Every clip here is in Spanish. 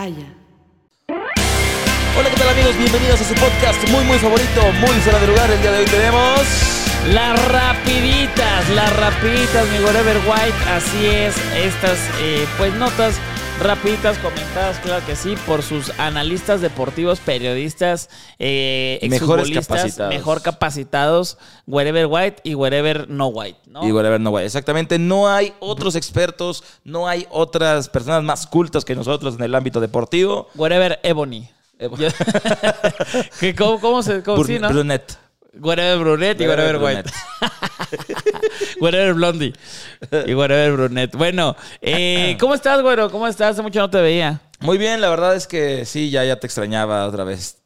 Hola, ¿qué tal amigos? Bienvenidos a su podcast muy muy favorito, muy fuera de lugar. El día de hoy tenemos... Las rapiditas, las rapiditas, mi Whatever White, así es, estas eh, pues notas rapiditas comentadas, claro que sí, por sus analistas deportivos, periodistas, eh, Mejores capacitados. mejor capacitados, Wherever White y Wherever No White, ¿no? Y whatever, no, güey. Exactamente, no hay otros expertos, no hay otras personas más cultas que nosotros en el ámbito deportivo. Wherever Ebony. Ebo- Yo- ¿Qué- ¿Cómo, cómo se cómo, sí, no? Wherever Brunette y Wherever, White. Wherever Blondie y Wherever Brunette. Bueno, eh, ¿cómo estás, güero? ¿Cómo estás? Hace mucho no te veía. Muy bien, la verdad es que sí, ya, ya te extrañaba otra vez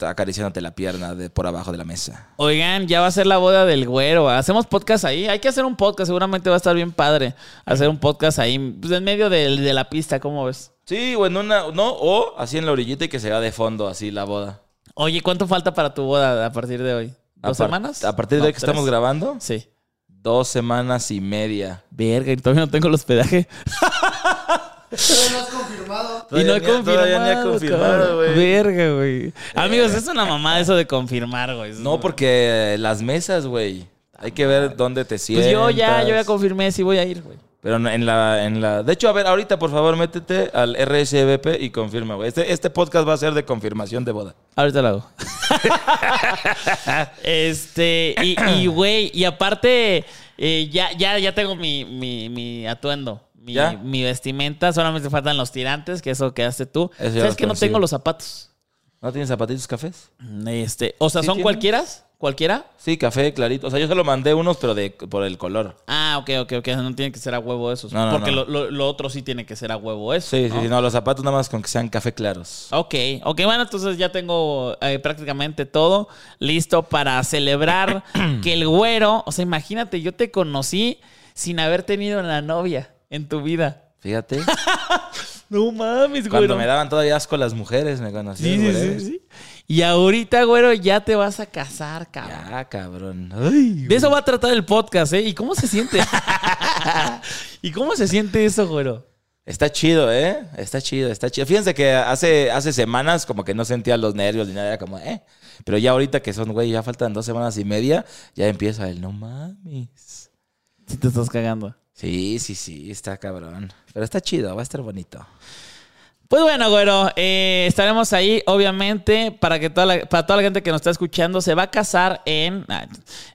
acariciándote la pierna de por abajo de la mesa. Oigan, ya va a ser la boda del güero. Hacemos podcast ahí. Hay que hacer un podcast. Seguramente va a estar bien padre. Hacer un podcast ahí, pues, en medio del- de, la pista. ¿Cómo ves? Sí, o en una, no, o así en la orillita y que se vea de fondo así la boda. Oye, ¿cuánto falta para tu boda a partir de hoy? ¿Dos A semanas? A partir de No, hoy que estamos grabando, Sí. dos semanas y media. Verga, y todavía no tengo el hospedaje. Todavía no has confirmado. y no he Todavía ni- todavía ni he confirmado. confirmado, güey. Verga, güey. Amigos, es una mamada eso de confirmar, güey. No, porque las mesas, güey. Hay que ver dónde te sientas. Pues yo ya, yo ya confirmé si voy a ir, güey. Pero en la, en la... De hecho, a ver, ahorita, por favor, métete al RSVP y confirma, güey. Este, este podcast va a ser de confirmación de boda. Ahorita lo hago. este, y, güey, y aparte, eh, ya, ya, ya tengo mi, mi, mi atuendo. Mi, ¿Ya? mi vestimenta, solamente faltan los tirantes, que eso quedaste tú. Eso ¿Sabes que no tengo los zapatos? ¿No tienes zapatitos cafés? Este, o sea, ¿Sí ¿son tienes? cualquieras? ¿Cualquiera? Sí, café, clarito. O sea, yo se lo mandé unos, pero de, por el color. Ah, ok, ok, ok. No tiene que ser a huevo esos. No, no, porque no. Lo, lo- lo otro sí tiene que ser a huevo eso. Sí, sí, ¿no? los zapatos nada más con que sean café claros. Ok, ok, bueno, entonces ya tengo eh, prácticamente todo listo para celebrar que el güero, o sea, imagínate, yo te conocí sin haber tenido una novia en tu vida. Fíjate. No mames, güero. Cuando me daban todavía asco las mujeres, me conocían. Sí, sí, sí, sí. Y ahorita, güero, ya te vas a casar, cabrón. Ya, cabrón. Ay, De eso va a tratar el podcast, ¿eh? ¿Y cómo se siente? ¿Y cómo se siente eso, güero? Está chido, ¿eh? Está chido, está chido. Fíjense que hace, hace semanas como que no sentía los nervios ni nada, era como, ¿eh? Pero ya ahorita que son, güey, ya faltan dos semanas y media, ya empieza el no mames. Si te estás cagando. Sí, sí, sí, está cabrón. Pero está chido, va a estar bonito. Pues bueno, güero, eh, estaremos ahí, obviamente, para que toda la, para toda la gente que nos está escuchando se va a casar en, ah,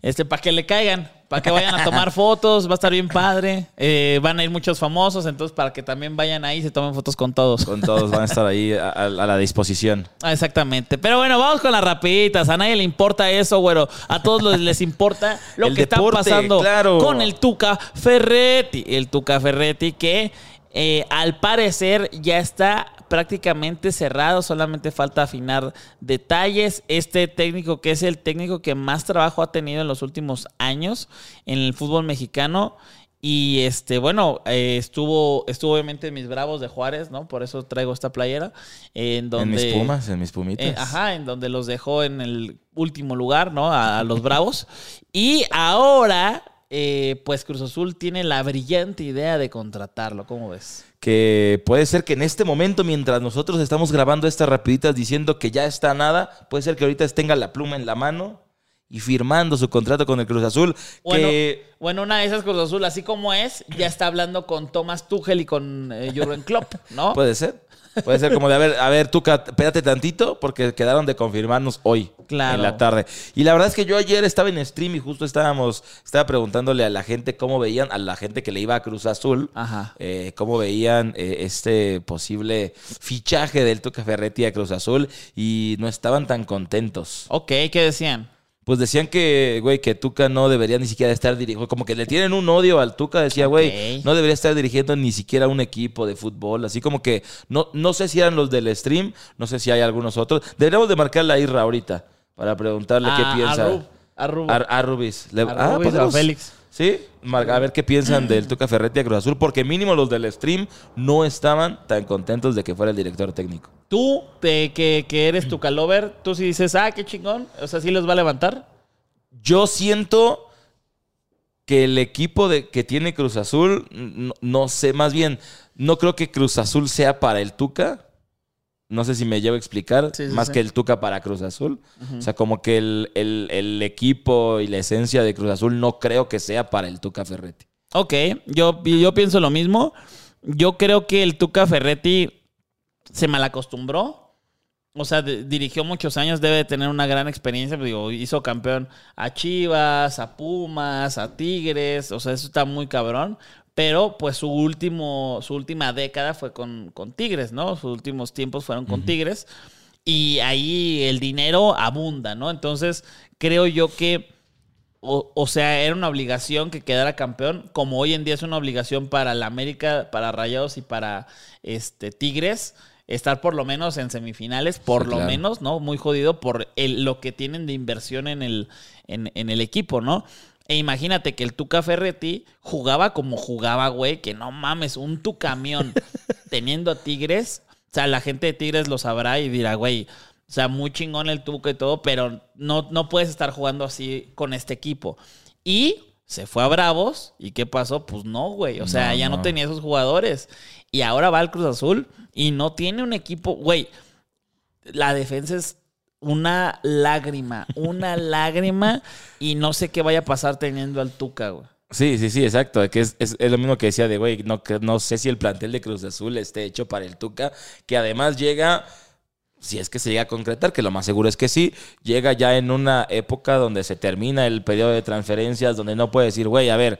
este, para que le caigan, para que vayan a tomar fotos, va a estar bien padre, eh, van a ir muchos famosos, entonces para que también vayan ahí y se tomen fotos con todos. Con todos van a estar ahí a, a- a la disposición. Ah, exactamente. Pero bueno, vamos con las rapiditas. A nadie le importa eso, güero. A todos les, importa lo El que está pasando claro. con el Tuca Ferretti. El Tuca Ferretti que eh, al parecer ya está prácticamente cerrado. Solamente falta afinar detalles. Este técnico que es el técnico que más trabajo ha tenido en los últimos años en el fútbol mexicano. Y este, bueno, eh, estuvo, estuvo obviamente en mis bravos de Juárez, ¿no? Por eso traigo esta playera. En donde. en mis pumas, en mis pumitas. Eh, ajá, en donde los dejó en el último lugar, ¿no? A, a los Bravos. Y ahora, eh, pues Cruz Azul tiene la brillante idea de contratarlo. ¿Cómo ves? Que puede ser que en este momento, mientras nosotros estamos grabando estas rapiditas diciendo que ya está nada, puede ser que ahorita tenga la pluma en la mano y firmando su contrato con el Cruz Azul. Bueno, que bueno, una de esas Cruz Azul, así como es, ya está hablando con Thomas Tuchel y con eh, Jurgen Klopp, ¿no? puede ser. Puede ser como de, a ver, a ver, tú espérate tantito porque quedaron de confirmarnos hoy Claro. en la tarde. Y la verdad es que yo ayer estaba en stream y justo estábamos, estaba preguntándole a la gente cómo veían, a la gente que le iba a Cruz Azul, Ajá. eh, cómo veían eh, este posible fichaje del Tuca Ferretti a Cruz Azul y no estaban tan contentos. Ok, ¿qué decían? Pues decían que, güey, que Tuca no debería ni siquiera estar dirigiendo. Como que le tienen un odio al Tuca. Decía, güey, no debería estar dirigiendo ni siquiera un equipo de fútbol. Así como que no, no sé si eran los del stream, no sé si hay algunos otros. Deberíamos de marcar la Irra ahorita para preguntarle qué a piensa. Rub, a Rub. A, a Rubis. Le- A Rubis o a podemos- Félix. Sí, a ver qué piensan del Tuca Ferretti a Cruz Azul, porque mínimo los del stream no estaban tan contentos de que fuera el director técnico. Tú, te- que, que eres tu calover, tú sí dices, ah, qué chingón. O sea, sí los va a levantar. Yo siento que el equipo de, que tiene Cruz Azul, no, no sé, más bien, no creo que Cruz Azul sea para el Tuca. No sé si me llevo a explicar, Sí, sí, más sí. que el Tuca para Cruz Azul. O sea, como que el, el- el equipo y la esencia de Cruz Azul no creo que sea para el Tuca Ferretti. Ok, yo, yo pienso lo mismo. Yo creo que el Tuca Ferretti se malacostumbró. O sea, de- dirigió muchos años, debe de tener una gran experiencia. Digo, hizo campeón a Chivas, a Pumas, a Tigres. O sea, eso está muy cabrón. Pero, pues, su último, su última década fue con, con Tigres, ¿no? Sus últimos tiempos fueron con Tigres. Y ahí el dinero abunda, ¿no? Entonces, creo yo que o, o sea, era una obligación que quedara campeón, como hoy en día es una obligación para la América, para Rayados y para este Tigres, estar por lo menos en semifinales, por Sí, lo claro. menos, ¿no? Muy jodido por el- lo que tienen de inversión en el, en, en el equipo, ¿no? E imagínate que el Tuca Ferretti jugaba como jugaba, güey, que no mames, un tu camión teniendo a Tigres. O sea, la gente de Tigres lo sabrá y dirá, güey, o sea, muy chingón el Tuca y todo, pero no, no puedes estar jugando así con este equipo. Y se fue a Bravos. ¿Y qué pasó? Pues no, güey. O sea, No, ya no no. tenía esos jugadores. Y ahora va al Cruz Azul y no tiene un equipo. Güey, la defensa es una lágrima, una lágrima. Y no sé qué vaya a pasar teniendo al Tuca, güey. Sí, sí, sí, exacto. Que es, es- es lo mismo que decía de, güey, no, que no sé si el plantel de Cruz Azul esté hecho para el Tuca, que además llega, si es que se llega a concretar, que lo más seguro es que sí, llega ya en una época donde se termina el periodo de transferencias, donde no puede decir, güey, a ver,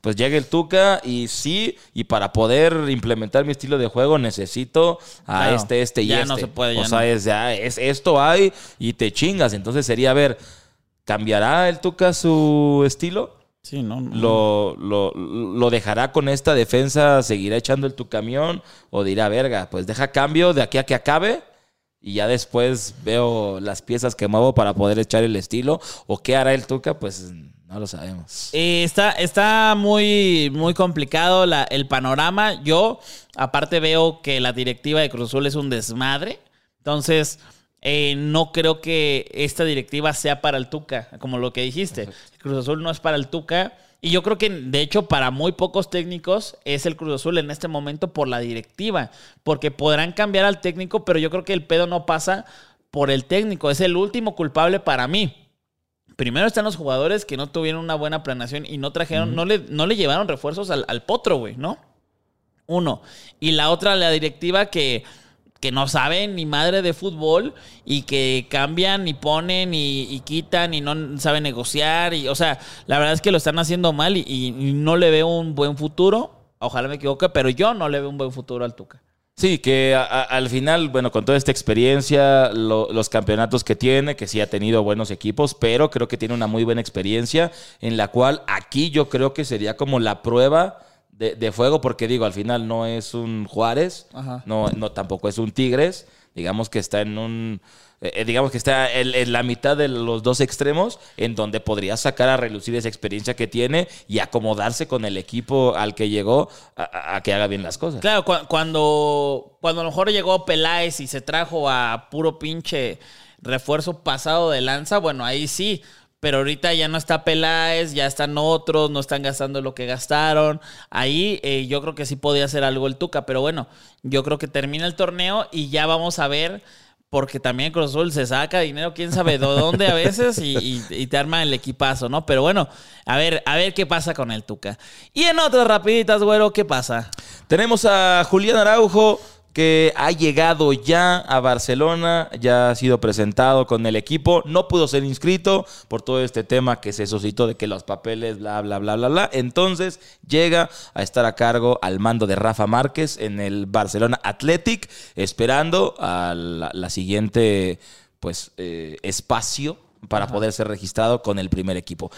pues llega el Tuca y sí, y para poder implementar mi estilo de juego necesito a Claro, este, este y ya este. no se puede, ya o sea, no. es, ya es esto hay y te chingas. Entonces sería, a ver, ¿cambiará el Tuca su estilo? Sí, no. no. lo, lo, lo dejará con esta defensa, seguirá echando el tu camión o dirá, verga, pues deja cambio de aquí a que acabe y ya después veo las piezas que muevo para poder echar el estilo o qué hará el Tuca, pues no lo sabemos. Eh, está, está muy, muy complicado la- el panorama. Yo, aparte, veo que la directiva de Cruz Azul es un desmadre. Entonces, eh, no creo que esta directiva sea para el Tuca, como lo que dijiste. Cruz Azul no es para el Tuca. Y yo creo que, de hecho, para muy pocos técnicos es el Cruz Azul en este momento por la directiva. Porque podrán cambiar al técnico, pero yo creo que el pedo no pasa por el técnico. Es el último culpable para mí. Primero están los jugadores que no tuvieron una buena planeación y no trajeron, no, le, no le llevaron refuerzos al, al potro, güey, ¿no? Uno. Y la otra, la directiva que, que no sabe ni madre de fútbol y que cambian y ponen y, quitan y no saben negociar. Y, o sea, la verdad es que lo están haciendo mal y, no le veo un buen futuro. Ojalá me equivoque, pero yo no le veo un buen futuro al Tuca. Sí, que al final, bueno, con toda esta experiencia, lo- los campeonatos que tiene, que sí ha tenido buenos equipos, pero creo que tiene una muy buena experiencia en la cual aquí yo creo que sería como la prueba de, de fuego, porque digo, al final no es un Juárez, Ajá. no, no tampoco es un Tigres, digamos que está en un, eh, digamos que está en, en la mitad de los dos extremos, en donde podría sacar a relucir esa experiencia que tiene y acomodarse con el equipo al que llegó a- a- a que haga bien las cosas. Claro, cu- cuando, cuando a lo mejor llegó Peláez y se trajo a puro pinche refuerzo pasado de lanza, bueno, ahí sí. Pero ahorita ya no está Peláez, ya están otros, no están gastando lo que gastaron. Ahí eh, yo creo que sí podía hacer algo el Tuca. Pero bueno, yo creo que termina el torneo y ya vamos a ver, porque también Cruz se saca dinero, quién sabe de dónde a veces, y te arma el equipazo, ¿no? Pero bueno, a ver, a ver qué pasa con el Tuca. Y en otras rapiditas, güero, ¿qué pasa? Tenemos a Julián Araujo que ha llegado ya a Barcelona, ya ha sido presentado con el equipo, no pudo ser inscrito por todo este tema que se suscitó de que los papeles, bla, bla, bla, bla, bla. Entonces llega a estar a cargo al mando de Rafa Márquez en el Barcelona Athletic, esperando a la, la siguiente pues eh, espacio para poder ser registrado con el primer equipo.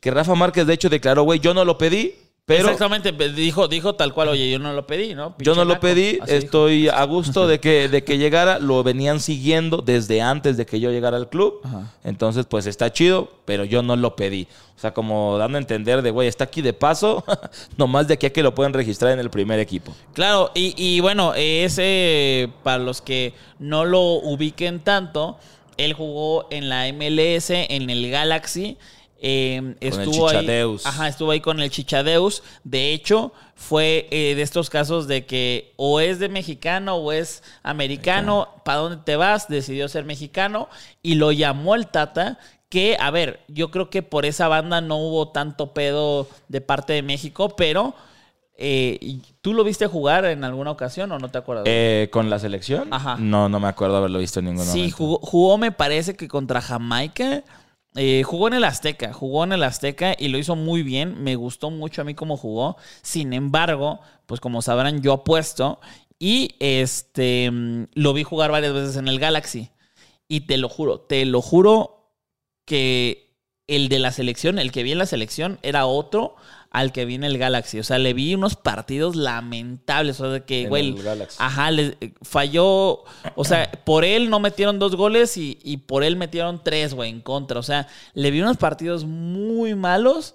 Que Rafa Márquez, de hecho, declaró, güey, yo no lo pedí, pero Exactamente, dijo, dijo tal cual, oye, yo no lo pedí, ¿no? yo no lo naco. pedí, Así dijo. estoy a gusto de que, de que llegara, lo venían siguiendo desde antes de que yo llegara al club, Ajá. entonces pues está chido, pero yo no lo pedí. O sea, como dando a entender de, güey, está aquí de paso, nomás de aquí a que lo pueden registrar en el primer equipo. Claro, y, y bueno, ese, para los que no lo ubiquen tanto, él jugó en la MLS, en el Galaxy. Eh, el estuvo ahí, ajá, estuvo ahí con el Chichadeus. De hecho, fue eh, de estos casos de que o es de mexicano o es americano. ¿Para dónde te vas? Decidió ser mexicano y lo llamó el Tata. Que, a ver, yo creo que por esa banda no hubo tanto pedo de parte de México, pero eh, ¿y ¿tú lo viste jugar en alguna ocasión o no te acuerdas? Eh, ¿Con la selección? Ajá. No, no me acuerdo haberlo visto en ningún sí, momento. jugó, jugó, me parece que contra Jamaica. Eh, jugó en el Azteca, jugó en el Azteca y lo hizo muy bien. Me gustó mucho a mí cómo jugó. Sin embargo, pues como sabrán, yo apuesto y este lo vi jugar varias veces en el Galaxy. Y te lo juro, te lo juro que el de la selección, el que vi en la selección, era otro al que vi en el Galaxy. O sea, le vi unos partidos lamentables. O sea, de que, En güey, el Galaxy. ajá, le- falló. O sea, por él no metieron dos goles y, y por él metieron tres, güey, en contra. O sea, le vi unos partidos muy malos.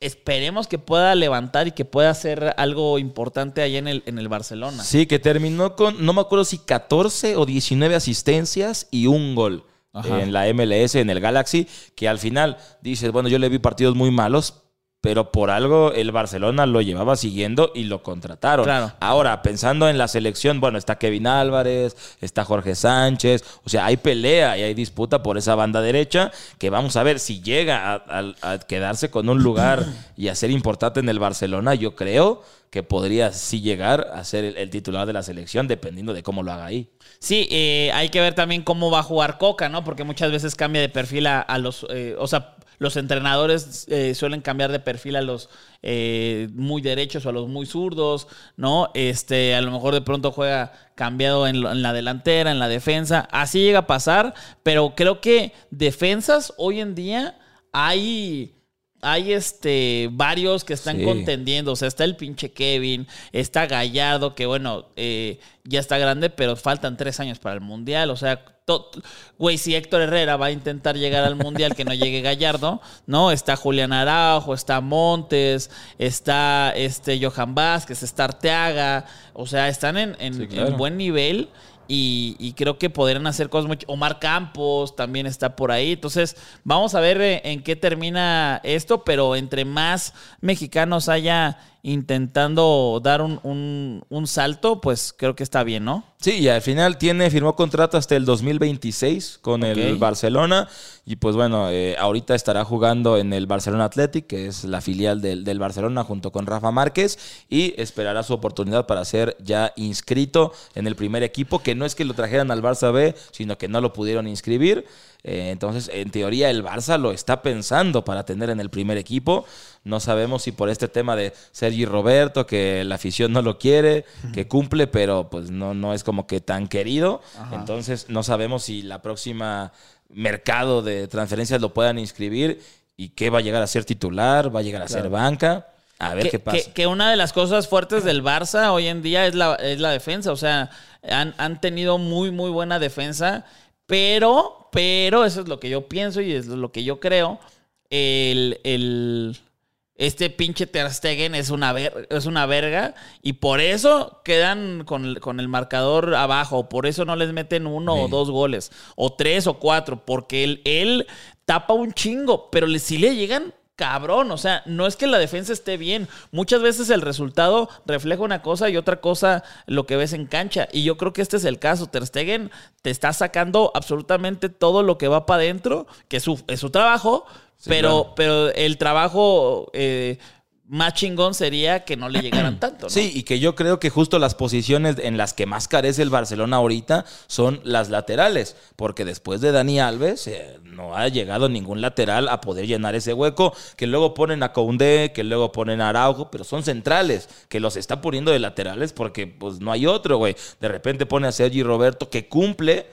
Esperemos que pueda levantar y que pueda hacer algo importante allá en el, en el Barcelona. Sí, que terminó con, no me acuerdo si 14 o 19 asistencias y un gol Ajá. en la MLS, en el Galaxy, que al final dices, bueno, yo le vi partidos muy malos, pero por algo el Barcelona lo llevaba siguiendo y lo contrataron. Claro. Ahora, pensando en la selección, bueno, está Kevin Álvarez, está Jorge Sánchez, o sea, hay pelea y hay disputa por esa banda derecha, que vamos a ver si llega a, a- a quedarse con un lugar y a ser importante en el Barcelona, yo creo que podría sí llegar a ser el, titular de la selección, dependiendo de cómo lo haga ahí. Sí, eh, hay que ver también cómo va a jugar Coca, ¿no? Porque muchas veces cambia de perfil a, los. eh, o sea, los entrenadores eh, suelen cambiar de perfil a los muy derechos o a los muy zurdos, ¿no? Este, a lo mejor de pronto juega cambiado en la delantera, en la defensa. Así llega a pasar, pero creo que defensas hoy en día hay. Hay este varios que están Sí. contendiendo. O sea, está el pinche Kevin, está Gallardo, que bueno, eh, ya está grande, pero faltan tres años para el Mundial. O sea, güey, si Héctor Herrera va a intentar llegar al Mundial, que no llegue Gallardo, ¿no? Está Julián Araujo, está Montes, está este Johan Vázquez, está Arteaga. O sea, están en, en- Sí, claro. en buen nivel. Y, creo que podrían hacer cosas mucho. Omar Campos también está por ahí. Entonces, vamos a ver eh, en qué termina esto. Pero entre más mexicanos haya intentando dar un, un- un salto, pues creo que está bien, ¿no? Sí, y al final tiene, firmó contrato hasta el 2026 con el. Barcelona. Y pues bueno, eh, ahorita estará jugando en el Barcelona Athletic, que es la filial del, del Barcelona, junto con Rafa Márquez. Y esperará su oportunidad para ser ya inscrito en el primer equipo, que no es que lo trajeran al Barça B, sino que no lo pudieron inscribir. Eh, entonces, en teoría, el Barça lo está pensando para tener en el primer equipo. No sabemos si por este tema de Sergi Roberto, que la afición no lo quiere, que cumple, pero pues no, no es como que tan querido. Entonces, no sabemos si la próxima mercado de transferencias lo puedan inscribir y qué va a llegar a ser titular, va a llegar a ser banca. A ver que, qué pasa. que- que una de las cosas fuertes del Barça hoy en día es la, es la defensa. O sea, han, han tenido muy, muy buena defensa. Pero, pero, eso es lo que yo pienso y es lo que yo creo. El, el- este pinche Ter Stegen es una, ver- es una verga y por eso quedan con, el- con el marcador abajo. Por eso no les meten uno o dos goles, o tres o cuatro, porque él, él tapa un chingo, pero le, si le llegan cabrón. O sea, no es que la defensa esté bien. Muchas veces el resultado refleja una cosa y otra cosa lo que ves en cancha. Y yo creo que este es el caso. Ter Stegen te está sacando absolutamente todo lo que va para adentro, que es su, es su trabajo, Sí, pero, claro. pero el trabajo. eh, más chingón sería que no le llegaran tanto, ¿no? Sí, y que yo creo que justo las posiciones en las que más carece el Barcelona ahorita son las laterales, porque después de Dani Alves eh, no ha llegado ningún lateral a poder llenar ese hueco, que luego ponen a Koundé, que luego ponen a Araujo, pero son centrales, que los está poniendo de laterales porque pues no hay otro, güey. De repente pone a Sergi Roberto que cumple,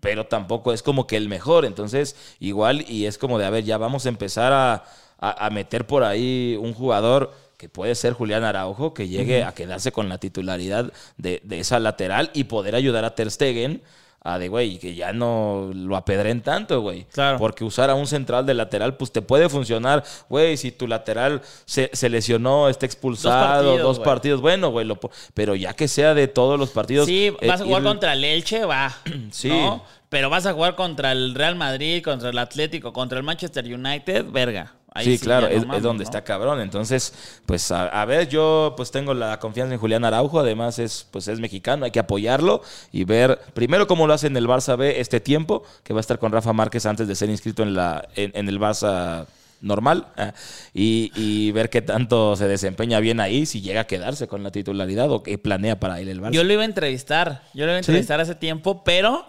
pero tampoco es como que el mejor, entonces igual y es como de, a ver, ya vamos a empezar a a, a meter por ahí un jugador que puede ser Julián Araujo, que llegue a quedarse con la titularidad de, de esa lateral y poder ayudar a Ter Stegen a de, güey, que ya no lo apedren tanto, güey. Claro. Porque usar a un central de lateral, pues te puede funcionar, güey, si tu lateral se, se lesionó, está expulsado, partidos, dos partidos, bueno, güey, pero ya que sea de todos los partidos. Sí, eh, vas a jugar ir- contra el Elche, va. Sí. ¿no? Pero vas a jugar contra el Real Madrid, contra el Atlético, contra el Manchester United, verga. Ahí sí, claro, ya no es, mames, es donde ¿no? está cabrón. Entonces, pues a, a ver, yo pues tengo la confianza en Julián Araujo, además es pues es mexicano, hay que apoyarlo y ver primero cómo lo hace en el Barça B este tiempo, que va a estar con Rafa Márquez antes de ser inscrito en la en, en el Barça normal ah, y, y ver qué tanto se desempeña bien ahí, si llega a quedarse con la titularidad o qué planea para él el Barça. Yo lo iba a entrevistar, yo lo iba a ¿Sí? entrevistar hace tiempo, pero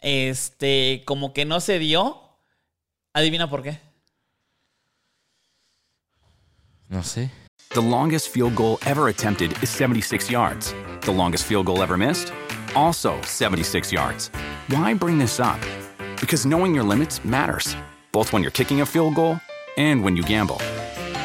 este, como que no se dio. Adivina por qué. No sé. The longest field goal ever attempted is 76 yards. The longest field goal ever missed? Also 76 yards. Why bring this up? Because knowing your limits matters, both when you're kicking a field goal and when you gamble.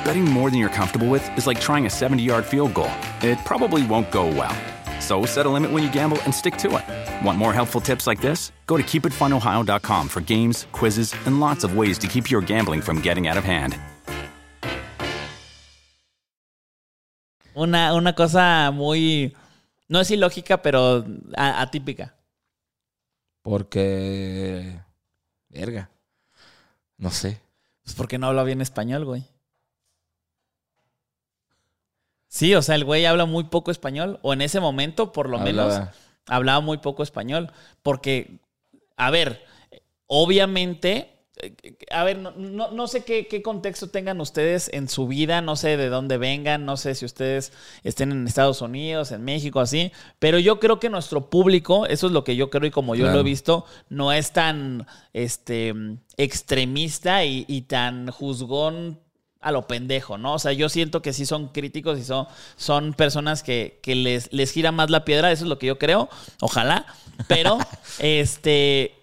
Betting more than you're comfortable with is like trying a 70 yard field goal, it probably won't go well. So set a limit when you gamble and stick to it. Want more helpful tips like this? Go to keepitfunohio.com for games, quizzes, and lots of ways to keep your gambling from getting out of hand. Una, una cosa muy, no es ilógica, pero a- atípica. Porque verga. No sé. Pues porque no habla bien español, güey. Sí, o sea, el güey habla muy poco español, o en ese momento, por lo menos, Hablaba. muy poco español. Porque, a ver, obviamente, eh, a ver, no, no- no sé qué, qué contexto tengan ustedes en su vida, no sé de dónde vengan, no sé si ustedes estén en Estados Unidos, en México, así, pero yo creo que nuestro público, eso es lo que yo creo y como yo Claro. lo he visto, no es tan este, extremista y, y tan juzgón a lo pendejo, ¿no? O sea, yo siento que sí son críticos y son, son personas que, que les, les gira más la piedra, eso es lo que yo creo, ojalá, pero este,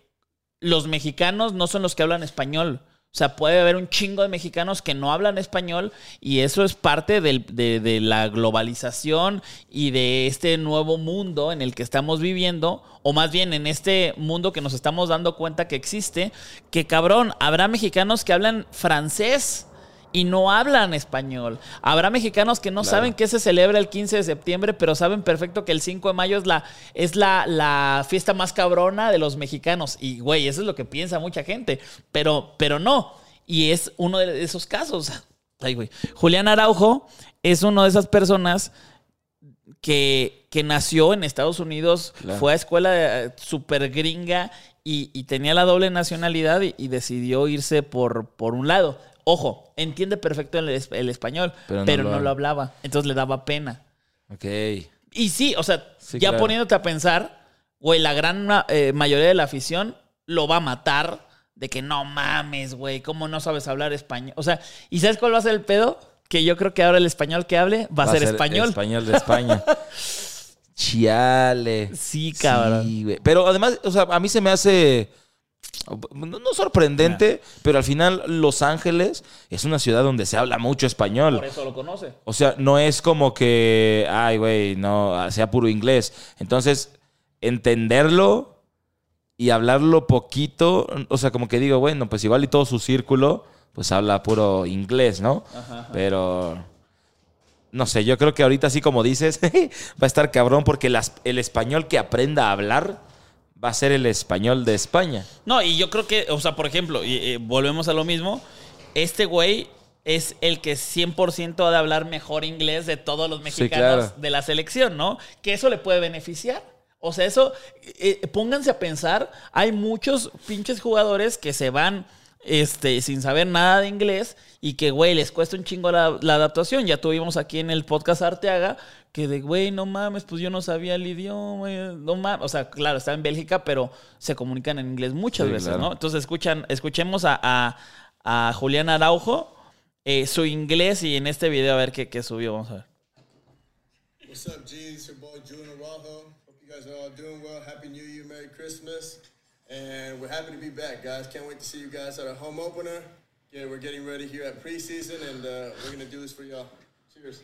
los mexicanos no son los que hablan español. O sea, puede haber un chingo de mexicanos que no hablan español y eso es parte del- de, de la globalización y de este nuevo mundo en el que estamos viviendo, o más bien en este mundo que nos estamos dando cuenta que existe, que cabrón, habrá mexicanos que hablan francés y no hablan español. Habrá mexicanos que no Claro. saben que se celebra el 15 de septiembre, pero saben perfecto que el 5 de mayo es la, es la, la fiesta más cabrona de los mexicanos. Y, güey, eso es lo que piensa mucha gente. Pero, pero no. Y es uno de esos casos. Ay, güey. Julián Araujo es uno de esas personas que, que nació en Estados Unidos, Claro. fue a escuela eh, súper gringa y, y tenía la doble nacionalidad y, y decidió irse por, por un lado. Ojo, entiende perfecto el, es- el español, Pero pero, no no, lo- hablaba. Entonces le daba pena. Ok. Y sí, o sea, Sí, ya claro. poniéndote a pensar, güey, la gran eh, mayoría de la afición lo va a matar de que no mames, güey, ¿cómo no sabes hablar español? O sea, ¿y sabes cuál va a ser el pedo? Que yo creo que ahora el español que hable va, a ser, español. Español de España. Chiale. Sí, cabrón. Sí, güey. Pero además, o sea, a mí se me hace. No, no sorprendente, pero al final Los Ángeles es una ciudad donde se habla mucho español. Por eso lo conoce. O sea, no es como que, ay, güey, no, sea puro inglés. Entonces, entenderlo y hablarlo poquito, o sea, como que digo, bueno, pues igual y todo su círculo, pues habla puro inglés, ¿no? Pero, no sé, yo creo que ahorita, así como dices, va a estar cabrón porque las- el español que aprenda a hablar va a ser el español de España. No, y yo creo que, o sea, por ejemplo, y, eh, volvemos a lo mismo, este güey es el que 100% ha de hablar mejor inglés de todos los mexicanos claro. de la selección, ¿no? Que eso le puede beneficiar. O sea, eso, eh, pónganse a pensar, hay muchos pinches jugadores que se van este, sin saber nada de inglés y que, güey, les cuesta un chingo la, la adaptación. Ya tuvimos aquí en el podcast Arteaga que de, güey, no mames, pues yo no sabía el idioma, no mames. O sea, claro, está en Bélgica, pero se comunican en inglés muchas Sí, veces, claro. ¿no? Entonces escuchan, escuchemos a, a, a Julián Araujo, eh, su inglés y en este video a ver qué, qué subió, vamos a ver. What's up, G? It's your boy June Araujo. Hope you guys are all doing well. Happy New Year, Merry Christmas. And we're happy to be back, guys. Can't wait to see you guys at our home opener. Yeah, we're getting ready here at preseason, and uh, we're going to do this for y'all. Cheers.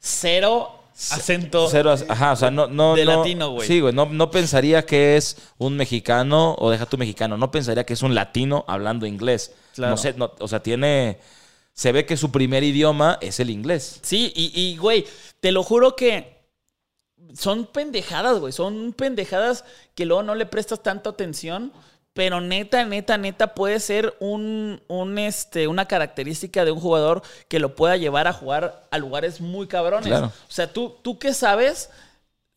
Cero acento. Cero, ajá, o sea, no, no, de no- latino, güey. Sí, güey, no, no pensaría que es un mexicano, o deja tu mexicano, no pensaría que es un latino hablando inglés. Claro. No sé, no- o sea, tiene, se ve que su primer idioma es el inglés. Sí, y, y, güey, te lo juro que son pendejadas, güey. Son pendejadas que luego no le prestas tanta atención. Pero neta, neta, neta, puede ser un, un, este, una característica de un jugador que lo pueda llevar a jugar a lugares muy cabrones. Claro. O sea, ¿tú, tú qué sabes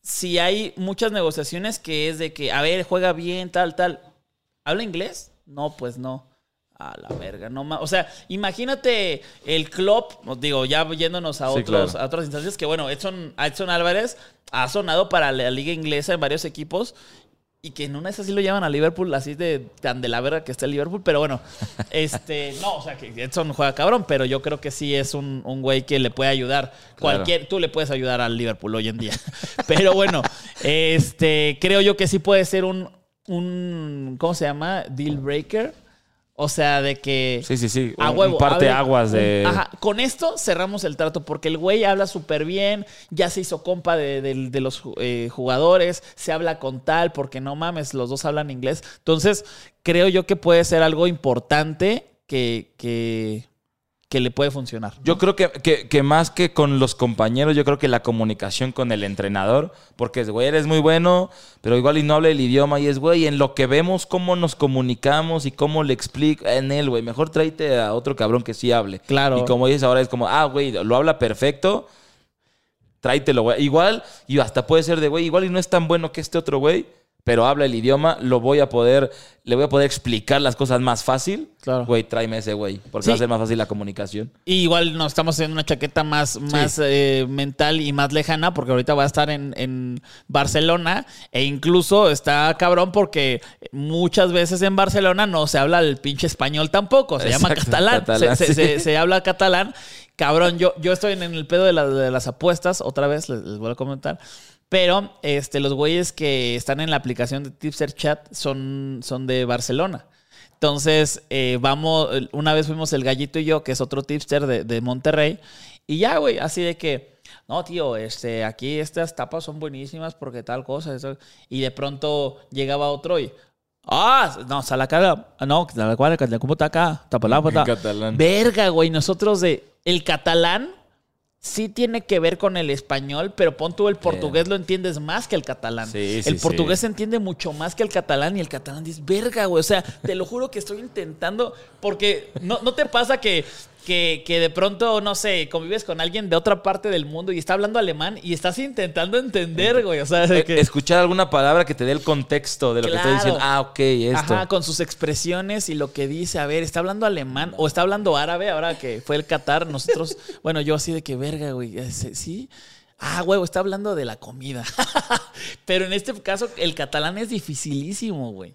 si hay muchas negociaciones que es de que, a ver, juega bien, tal, tal. ¿Habla inglés? No, pues no. A la verga, no ma- O sea, imagínate el club, os digo, ya yéndonos a, Sí, otros, claro. a otras instancias, que bueno, Edson, Edson Álvarez ha sonado para la liga inglesa en varios equipos y que en una vez así lo llaman a Liverpool, así de tan de la verga que está el Liverpool, pero bueno, este, no, o sea, que Edson juega cabrón, pero yo creo que sí es un, un güey que le puede ayudar. Claro. Cualquier, tú le puedes ayudar al Liverpool hoy en día. Pero bueno, este, creo yo que sí puede ser un, un ¿cómo se llama? Deal breaker. O sea, de que Sí, sí, sí. a huevo. un parte aguas de. un- ajá, con esto cerramos el trato porque el güey habla súper bien, ya se hizo compa de, de- de los eh, jugadores, se habla con tal, porque no mames, los dos hablan inglés. Entonces, creo yo que puede ser algo importante que, que, que le puede funcionar. Yo creo que, que- que más que con los compañeros, yo creo que la comunicación con el entrenador, porque es, güey, eres muy bueno, pero igual y no habla el idioma y es, güey, en lo que vemos cómo nos comunicamos y cómo le explico en él, güey, mejor tráete a otro cabrón que sí hable. Claro. Y como dices ahora, es como, ah, güey, lo habla perfecto, tráetelo, güey. Igual, y hasta puede ser de, güey, igual y no es tan bueno que este otro güey, pero habla el idioma, lo voy a poder, le voy a poder explicar las cosas más fácil. Claro. Güey, tráeme ese güey, porque Sí. va a ser más fácil la comunicación. Y igual nos estamos haciendo una chaqueta más, más eh, mental y más lejana, porque ahorita va a estar en, en Barcelona. E incluso está cabrón porque muchas veces en Barcelona no se habla el pinche español tampoco. Se llama catalán. catalán, se, se- sí. se- se habla catalán. Cabrón, yo, yo estoy en el pedo de, la- de las apuestas. Otra vez les, les voy a comentar. Pero este, los güeyes que están en la aplicación de Tipster Chat son, son de Barcelona. Entonces, eh, vamos, una vez fuimos el gallito y yo, que es otro tipster de, de Monterrey, y ya, güey, así de que, no, tío, este, aquí estas tapas son buenísimas porque tal cosa, eso". y de pronto llegaba otro y, ah, no, salacara, no, la cual, ¿cómo está acá? Tapalá. Verga, güey, nosotros de, el catalán sí tiene que ver con el español, pero pon tú el portugués lo entiendes más que el catalán. Sí, sí, el portugués sí. se entiende mucho más que el catalán y el catalán dice, verga, güey. O sea, te lo juro que estoy intentando, porque no, no te pasa que, que, que de pronto, no sé, convives con alguien de otra parte del mundo y está hablando alemán y estás intentando entender, güey. O sea, Eh, que... Escuchar alguna palabra que te dé el contexto de lo que estoy diciendo. Ah, ok, esto. Ajá, con sus expresiones y lo que dice, a ver, está hablando alemán o está hablando árabe ahora que fue el Qatar, nosotros, bueno, yo así de que verga, güey, sí. Ah, huevo, está hablando de la comida. Pero en este caso el catalán es dificilísimo, güey.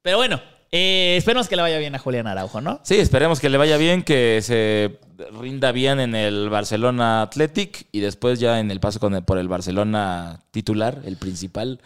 Pero bueno, eh, esperemos que le vaya bien a Julián Araujo, ¿no? Sí, esperemos que le vaya bien, que se rinda bien en el Barcelona Athletic y después ya en el paso con el- por el Barcelona titular, el principal,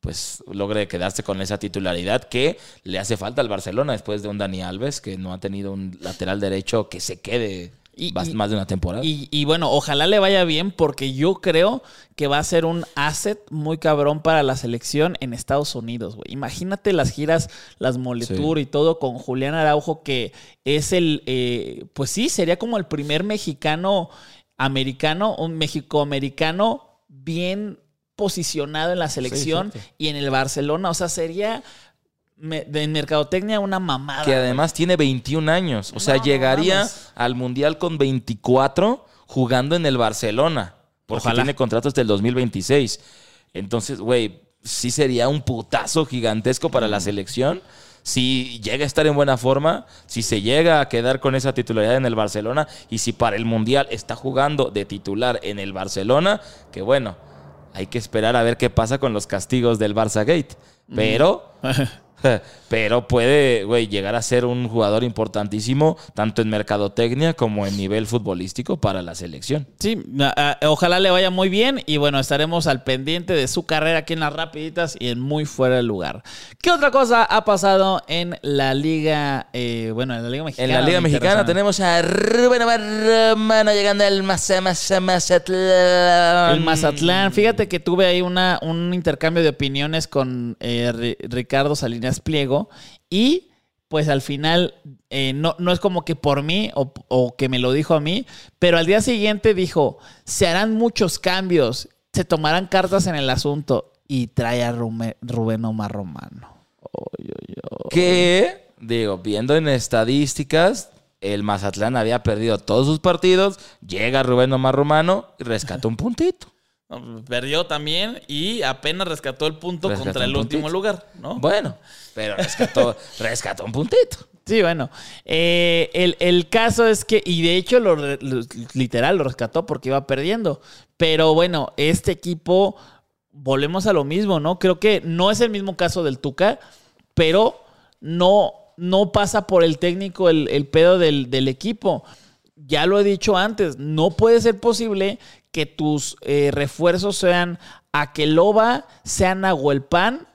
pues logre quedarse con esa titularidad que le hace falta al Barcelona después de un Dani Alves que no ha tenido un lateral derecho que se quede Y- más de una temporada. Y, y bueno, ojalá le vaya bien porque yo creo que va a ser un asset muy cabrón para la selección en Estados Unidos, güey. Imagínate las giras, las Moletour y todo con Julián Araujo, que es el, eh, pues sí, sería como el primer mexicano americano, un mexicoamericano bien posicionado en la selección y en el Barcelona. O sea, sería me- de mercadotecnia una mamada. que güey. además tiene 21 años. O sea, No, llegaría al Mundial con 24 jugando en el Barcelona. Porque Ojalá. tiene contrato hasta el 2026. Entonces, güey, sí sería un putazo gigantesco para Mm. la selección si llega a estar en buena forma, si se llega a quedar con esa titularidad en el Barcelona y si para el Mundial está jugando de titular en el Barcelona, que bueno, hay que esperar a ver qué pasa con los castigos del Barça Gate. Pero Pero puede, güey, llegar a ser un jugador importantísimo, tanto en mercadotecnia como en nivel futbolístico para la selección. Sí, ojalá le vaya muy bien y bueno, estaremos al pendiente de su carrera aquí en las rapiditas y en muy fuera de lugar. ¿Qué otra cosa ha pasado en la liga, eh, bueno, en la liga mexicana? En la Liga Mexicana tenemos a Rubén Romano llegando al Maza- Maza- Mazatlán. El Mazatlán. Fíjate que tuve ahí una, un intercambio de opiniones con eh, Ri- Ricardo Salinas Pliego y pues al final eh, no, no es como que por mí o, o que me lo dijo a mí, pero al día siguiente dijo, se harán muchos cambios, se tomarán cartas en el asunto y trae a Rume- Rubén Omar Romano. Oy, oy, oy. Que, digo, viendo en estadísticas, el Mazatlán había perdido todos sus partidos. Llega Rubén Omar Romano y rescata un puntito. Perdió también y apenas rescató el punto Rescató contra el último lugar, ¿no? Bueno, pero rescató, rescató un puntito. Sí, bueno. eh, el, el caso es que, y de hecho, lo- literal lo rescató porque iba perdiendo. Pero bueno, este equipo, volvemos a lo mismo, ¿no? Creo que no es el mismo caso del Tuca, pero no, no pasa por el técnico el, el pedo del, del equipo. Ya lo he dicho antes, no puede ser posible que tus eh, refuerzos sean Aqueloba, sean Nahuelpan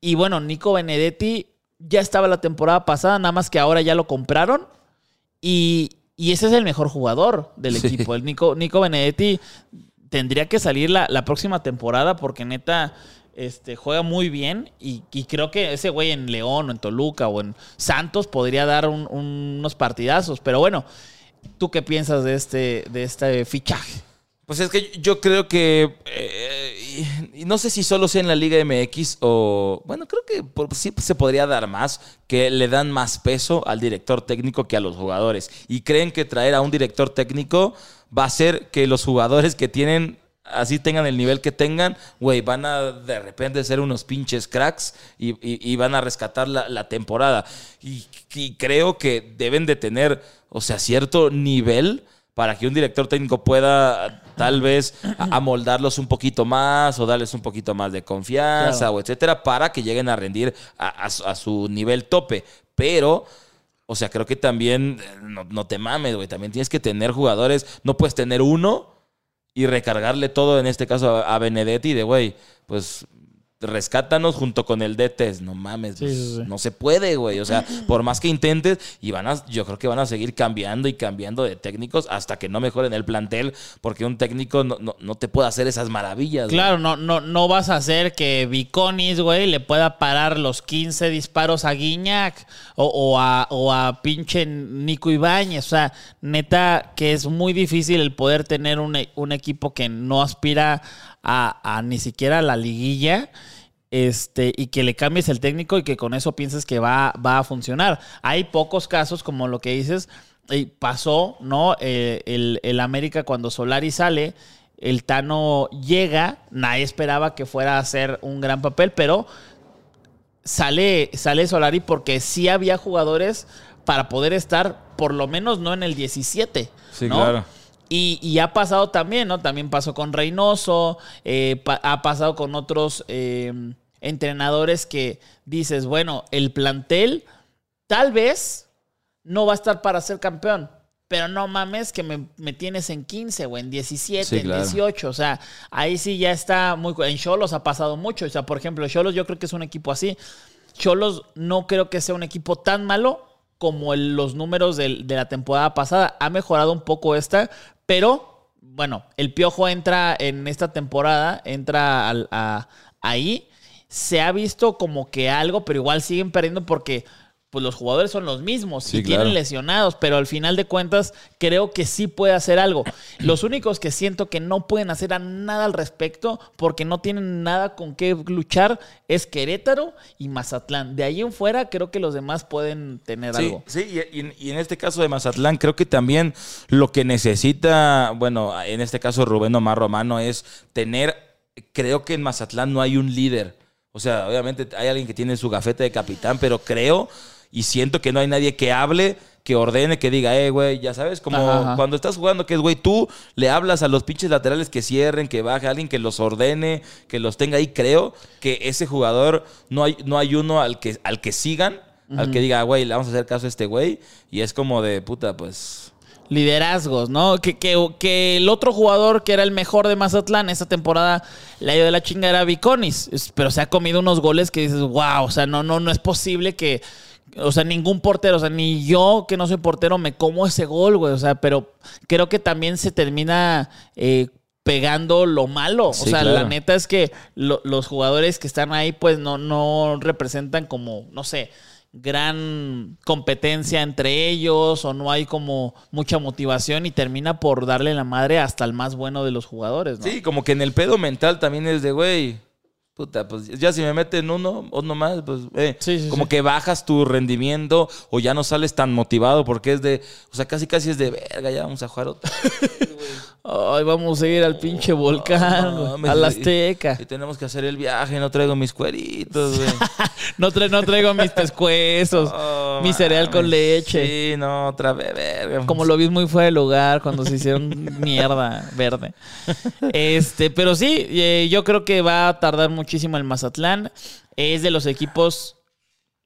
y bueno, Nico Benedetti ya estaba la temporada pasada, nada más que ahora ya lo compraron. Y, y ese es el mejor jugador del Sí. equipo. El Nico, Nico Benedetti tendría que salir la, la próxima temporada porque neta este, juega muy bien. Y, y creo que ese güey en León o en Toluca o en Santos podría dar un- un- unos partidazos. Pero bueno, ¿tú qué piensas de este, de este fichaje? Pues es que yo creo que. eh, y- no sé si solo sea en la Liga MX o. Bueno, creo que por- sí se podría dar más. Que le dan más peso al director técnico que a los jugadores. Y creen que traer a un director técnico va a hacer que los jugadores que tienen. Así tengan el nivel que tengan, güey, van a de repente ser unos pinches cracks y, van a rescatar la, temporada. Y creo que deben de tener, o sea, cierto nivel para que un director técnico pueda tal vez amoldarlos un poquito más o darles un poquito más de confianza Claro. o etcétera para que lleguen a rendir a, a su- a su nivel tope. Pero, o sea, creo que también eh, no, no te mames, güey. También tienes que tener jugadores. No puedes tener uno y recargarle todo, en este caso, a, a Benedetti de, güey, pues rescátanos junto con el DT. No mames, Sí, pues, sí, no se puede, güey. O sea, por más que intentes, y van a, yo creo que van a seguir cambiando y cambiando de técnicos hasta que no mejoren el plantel, porque un técnico no, no, no te puede hacer esas maravillas. güey. Claro, no, no, no vas a hacer que Viconis, güey, le pueda parar los 15 disparos a Guiñac o, o a, o a pinche Nico Ibáñez. O sea, neta, que es muy difícil el poder tener un, un equipo que no aspira a, a ni siquiera la liguilla. Este, y que le cambies el técnico y que con eso pienses que va, va a funcionar. Hay pocos casos, como lo que dices, y pasó, ¿no? Eh, el, el América cuando Solari sale, el Tano llega, nadie esperaba que fuera a hacer un gran papel, pero sale, sale Solari porque sí había jugadores para poder estar, por lo menos no en el 17. Sí, ¿no? claro. Y, y ha pasado también, ¿no? También pasó con Reynoso, eh, pa- ha pasado con otros eh, entrenadores que dices, bueno, el plantel tal vez no va a estar para ser campeón. Pero no mames que me, me tienes en 15 o en 17, Sí, en claro. 18. O sea, ahí sí ya está muy... En Cholos ha pasado mucho. O sea, por ejemplo, Cholos yo creo que es un equipo así. Cholos no creo que sea un equipo tan malo como el- los números del- de la temporada pasada. Ha mejorado un poco esta, pero bueno, el Piojo entra en esta temporada, entra ahí. Se ha visto como que algo, pero igual siguen perdiendo porque pues los jugadores son los mismos Sí, y tienen lesionados, pero al final de cuentas creo que sí puede hacer algo. Los únicos que siento que no pueden hacer nada al respecto porque no tienen nada con qué luchar es Querétaro y Mazatlán. De ahí en fuera creo que los demás pueden tener Sí, algo. sí, y, y- y en este caso de Mazatlán, creo que también lo que necesita, bueno, en este caso Rubén Omar Romano, es tener, creo que en Mazatlán no hay un líder. O sea, obviamente hay alguien que tiene su gafete de capitán, pero creo y siento que no hay nadie que hable, que ordene, que diga, eh, güey, ya sabes, como Ajá, ajá. cuando estás jugando, que es, güey, tú le hablas a los pinches laterales que cierren, que baje, alguien que los ordene, que los tenga ahí. Creo que ese jugador, no hay, no hay uno al que, al que sigan, al que diga, güey, le vamos a hacer caso a este güey. Y es como de, puta, pues... liderazgos, ¿no? Que, que, que el otro jugador que era el mejor de Mazatlán esta temporada le ha ido de la chinga era Viconis, pero se ha comido unos goles que dices, wow, o sea, no, no, no es posible que, o sea, ningún portero, o sea, ni yo que no soy portero me como ese gol, güey, o sea, pero creo que también se termina eh, pegando lo malo, o sea, claro. la neta es que lo- los jugadores que están ahí, pues no, no representan como, no sé, gran competencia entre ellos o no hay como mucha motivación y termina por darle la madre hasta el más bueno de los jugadores, ¿no? Sí, como que en el pedo mental también es de, güey, puta, pues ya si me meten uno, uno más, pues, eh, Sí, sí, como sí. que bajas tu rendimiento o ya no sales tan motivado porque es de, o sea, casi casi es de, verga, ya vamos a jugar otra. Ay, vamos a ir al pinche volcán, a la Azteca. Y tenemos que hacer el viaje, no traigo mis cueritos, güey. No, tra- no traigo mis pescuezos, Oh, mi cereal con leche. Sí, no, otra vez, verga. Como lo vi muy fuera de lugar cuando se hicieron mierda verde. Este, pero sí, eh, yo creo que va a tardar muchísimo el Mazatlán. Es de los equipos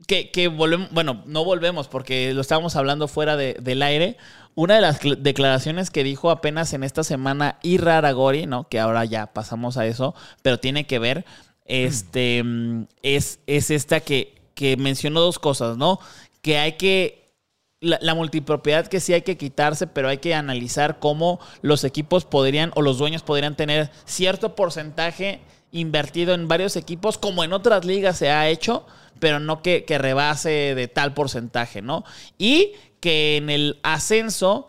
que, que volvemos, bueno, no volvemos porque lo estábamos hablando fuera de- del aire. Una de las cl- declaraciones que dijo apenas en esta semana Irra Aragori, ¿no? Que ahora ya pasamos a eso, pero tiene que ver, este, mm, es, es esta que, que mencionó dos cosas, ¿no? Que hay que la, la multipropiedad que sí hay que quitarse, pero hay que analizar cómo los equipos podrían o los dueños podrían tener cierto porcentaje invertido en varios equipos, como en otras ligas se ha hecho, pero no que, que rebase de tal porcentaje, ¿no? Y que en el ascenso,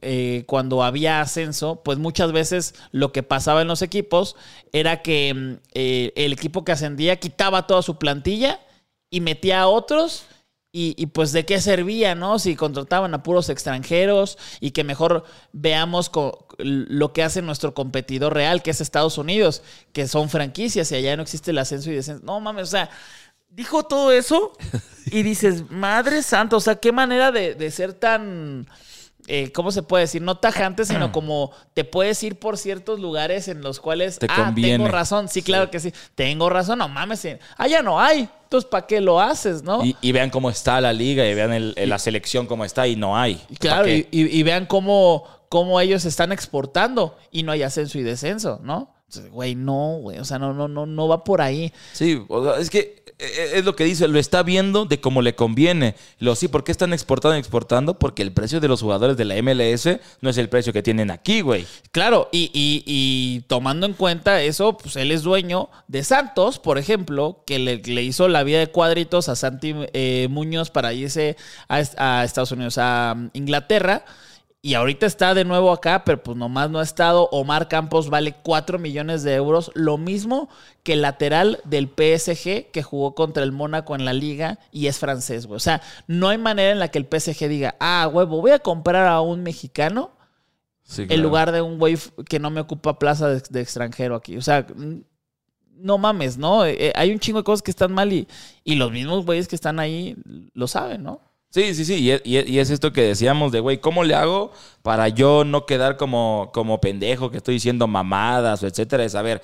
eh, cuando había ascenso, pues muchas veces lo que pasaba en los equipos era que mm, eh, el equipo que ascendía quitaba toda su plantilla y metía a otros. Y, y, pues de qué servía, ¿no? Si contrataban a puros extranjeros y que mejor veamos lo que hace nuestro competidor real, que es Estados Unidos, que son franquicias y allá no existe el ascenso y descenso. No mames, o sea, dijo todo eso y dices, madre santa, o sea, qué manera de, de ser tan, eh, ¿cómo se puede decir? No tajante, sino como te puedes ir por ciertos lugares en los cuales, Te ah, conviene. tengo razón, sí, claro que sí, tengo razón, no mames, eh, ah, ya no hay, entonces, ¿para qué lo haces, no? Y, y vean cómo está la liga y vean el- el- la selección cómo está y no hay. Claro, ¿Para y, qué? y- y vean cómo, cómo ellos están exportando y no hay ascenso y descenso, ¿no? Güey, no, güey, o sea, no, no, no, no va por ahí. Sí, o sea, es que eh, es lo que dice, lo está viendo de cómo le conviene. Lo sí, ¿por qué están exportando y exportando? Porque el precio de los jugadores de la MLS no es el precio que tienen aquí, güey. Claro, y, y- y tomando en cuenta eso, pues él es dueño de Santos, por ejemplo, que le, le hizo la vida de cuadritos a Santi eh, Muñoz para irse a Estados Unidos, a um, Inglaterra. Y ahorita está de nuevo acá, pero pues nomás no ha estado. Omar Campos vale 4 millones de euros, lo mismo que el lateral del PSG que jugó contra el Mónaco en la liga y es francés, güey. O sea, no hay manera en la que el PSG diga, ah, huevo, voy a comprar a un mexicano Sí, en lugar de un güey que no me ocupa plaza de, de extranjero aquí. O sea, mm, no mames, ¿no? Eh, eh, hay un chingo de cosas que están mal y, y los mismos güeyes que están ahí lo saben, ¿no? Sí, sí, sí. Y es, y es- y es esto que decíamos de, güey, ¿cómo le hago para yo no quedar como, como pendejo que estoy diciendo mamadas o etcétera? Es, a ver,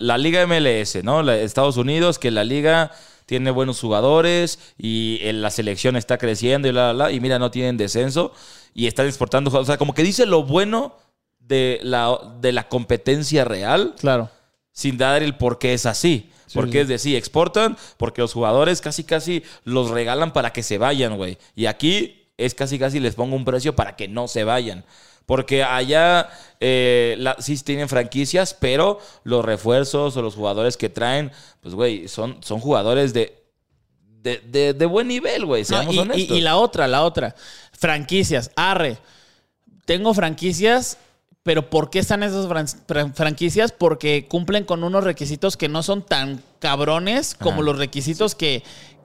la Liga MLS, ¿no? La- Estados Unidos, que la Liga tiene buenos jugadores y eh, la selección está creciendo y la, la, la, y mira, no tienen descenso y están exportando jugadores. O sea, como que dice lo bueno de la, de la competencia real Claro. sin dar el por qué es así. Porque es de sí, exportan, porque los jugadores casi casi los regalan para que se vayan, güey. Y aquí es casi casi les pongo un precio para que no se vayan. Porque allá eh, la- sí tienen franquicias, pero los refuerzos o los jugadores que traen, pues, güey, son, son jugadores de, de, de- de buen nivel, güey. Seamos y- honestos. y la otra, la otra. Franquicias. Arre. Tengo franquicias, pero ¿por qué están esas fran- fran- franquicias? Porque cumplen con unos requisitos que no son tan cabrones como Ajá. los requisitos que,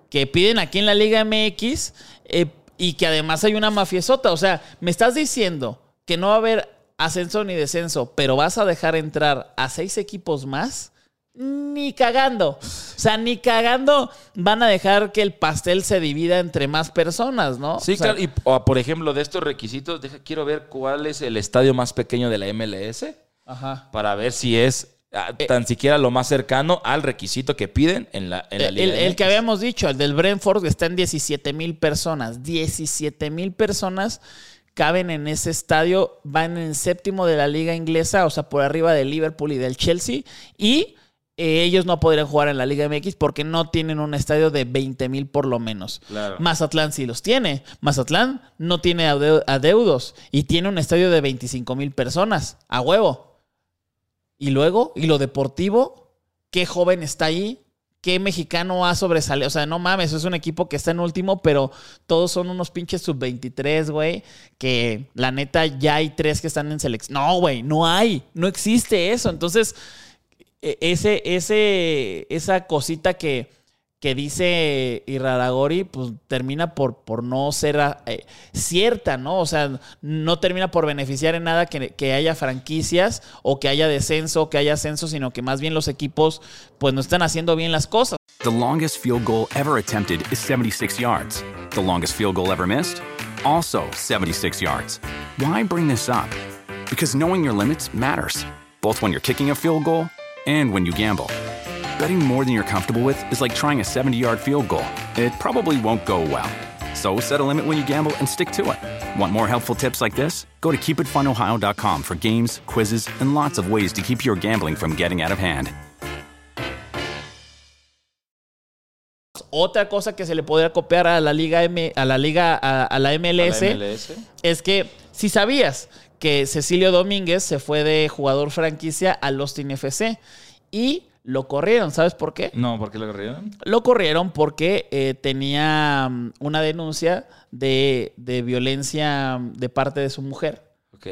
que piden aquí en la Liga MX eh, y que además hay una mafiesota. O sea, me estás diciendo que no va a haber ascenso ni descenso, pero vas a dejar entrar a seis equipos más. Ni cagando. O sea, ni cagando van a dejar que el pastel se divida entre más personas, ¿no? Sí, O sea, claro. Y por ejemplo, de estos requisitos, deja- quiero ver cuál es el estadio más pequeño de la MLS Ajá. para ver si es ah, tan siquiera lo más cercano al requisito que piden en la, en la El, Liga el que MX. habíamos dicho, el del Brentford, está en 17 mil personas. 17 mil personas caben en ese estadio, van en séptimo de la liga inglesa, o sea, por arriba del Liverpool y del Chelsea. Y eh, ellos no podrían jugar en la Liga MX porque no tienen un estadio de 20 mil por lo menos. Claro. Mazatlán sí los tiene. Mazatlán no tiene adeu- adeudos y tiene un estadio de 25 mil personas. A huevo. Y luego, ¿y lo deportivo? ¿Qué joven está ahí? ¿Qué mexicano ha sobresalido? O sea, no mames, es un equipo que está en último, pero todos son unos pinches sub-23, güey. Que la neta ya hay tres que están en selección. No, güey, no hay. No existe eso. Entonces, ese, ese, esa cosita que, que dice Iraragori, pues termina por, por no ser ah, eh, cierta, ¿no? O sea, no termina por beneficiar en nada que, que haya franquicias o que haya descenso o que haya ascenso, sino que más bien los equipos pues no están haciendo bien las cosas. The longest field goal ever attempted is 76 yards. The longest field goal ever missed? Also 76 yards. Why bring this up? Because knowing your limits matters, both when you're kicking a field goal and when you gamble. Betting more than you're comfortable with is like trying a 70 yard field goal. It probably won't go well. So set a limit when you gamble and stick to it. Want more helpful tips like this? Go to keepitfunohio.com for games, quizzes, and lots of ways to keep your gambling from getting out of hand. Otra cosa que se le podría copiar a la liga M, a la liga a, a la MLS, A la MLS. es que si sabías que Cecilio Domínguez se fue de jugador franquicia al Austin FC y lo corrieron, ¿sabes por qué? No, ¿por qué lo corrieron? Lo corrieron porque eh, tenía mm, una denuncia de, de violencia mm, de parte de su mujer.